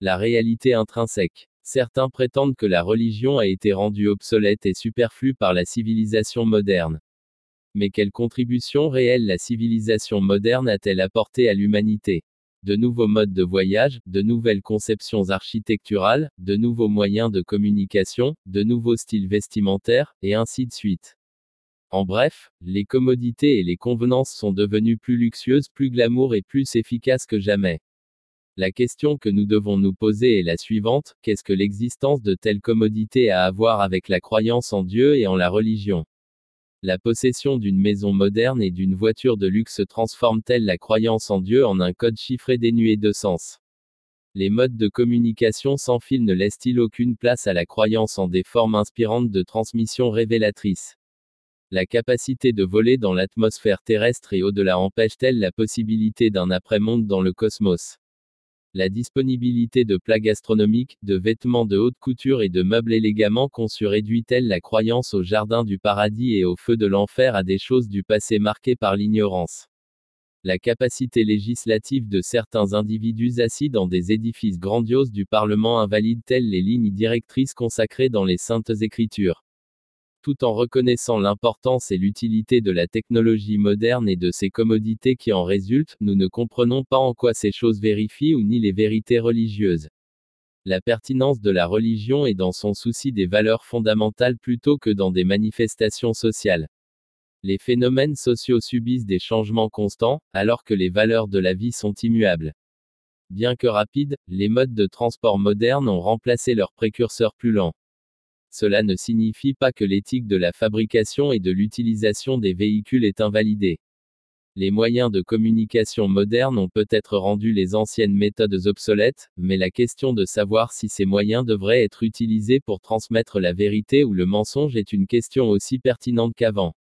La réalité intrinsèque. Certains prétendent que la religion a été rendue obsolète et superflue par la civilisation moderne. Mais quelle contribution réelle la civilisation moderne a-t-elle apporté à l'humanité? De nouveaux modes de voyage, de nouvelles conceptions architecturales, de nouveaux moyens de communication, de nouveaux styles vestimentaires, et ainsi de suite. En bref, les commodités et les convenances sont devenues plus luxueuses, plus glamour et plus efficaces que jamais. La question que nous devons nous poser est la suivante, qu'est-ce que l'existence de telles commodités a à voir avec la croyance en Dieu et en la religion? La possession d'une maison moderne et d'une voiture de luxe transforme-t-elle la croyance en Dieu en un code chiffré dénué de sens? Les modes de communication sans fil ne laissent-ils aucune place à la croyance en des formes inspirantes de transmission révélatrice? La capacité de voler dans l'atmosphère terrestre et au-delà empêche-t-elle la possibilité d'un après-monde dans le cosmos? La disponibilité de plats gastronomiques, de vêtements de haute couture et de meubles élégamment conçus réduit-elle la croyance au jardin du paradis et au feu de l'enfer à des choses du passé marquées par l'ignorance? La capacité législative de certains individus assis dans des édifices grandioses du Parlement invalide-t-elle les lignes directrices consacrées dans les saintes écritures? Tout en reconnaissant l'importance et l'utilité de la technologie moderne et de ses commodités qui en résultent, nous ne comprenons pas en quoi ces choses vérifient ou ni les vérités religieuses. La pertinence de la religion est dans son souci des valeurs fondamentales plutôt que dans des manifestations sociales. Les phénomènes sociaux subissent des changements constants, alors que les valeurs de la vie sont immuables. Bien que rapides, les modes de transport modernes ont remplacé leurs précurseurs plus lents. Cela ne signifie pas que l'éthique de la fabrication et de l'utilisation des véhicules est invalidée. Les moyens de communication modernes ont peut-être rendu les anciennes méthodes obsolètes, mais la question de savoir si ces moyens devraient être utilisés pour transmettre la vérité ou le mensonge est une question aussi pertinente qu'avant.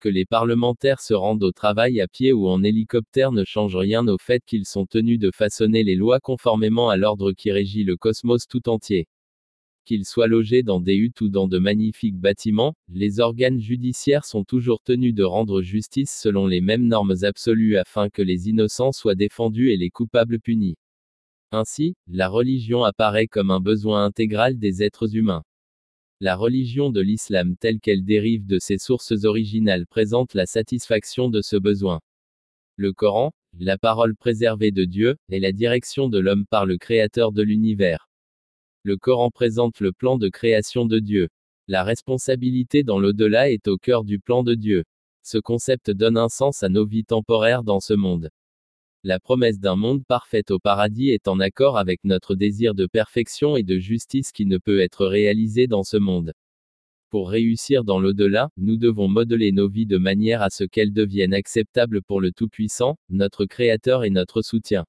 Que les parlementaires se rendent au travail à pied ou en hélicoptère ne change rien au fait qu'ils sont tenus de façonner les lois conformément à l'ordre qui régit le cosmos tout entier. Qu'ils soient logés dans des huttes ou dans de magnifiques bâtiments, les organes judiciaires sont toujours tenus de rendre justice selon les mêmes normes absolues afin que les innocents soient défendus et les coupables punis. Ainsi, la religion apparaît comme un besoin intégral des êtres humains. La religion de l'islam telle qu'elle dérive de ses sources originales présente la satisfaction de ce besoin. Le Coran, la parole préservée de Dieu, est la direction de l'homme par le Créateur de l'univers. Le Coran présente le plan de création de Dieu. La responsabilité dans l'au-delà est au cœur du plan de Dieu. Ce concept donne un sens à nos vies temporaires dans ce monde. La promesse d'un monde parfait au paradis est en accord avec notre désir de perfection et de justice qui ne peut être réalisé dans ce monde. Pour réussir dans l'au-delà, nous devons modeler nos vies de manière à ce qu'elles deviennent acceptables pour le Tout-Puissant, notre Créateur et notre soutien.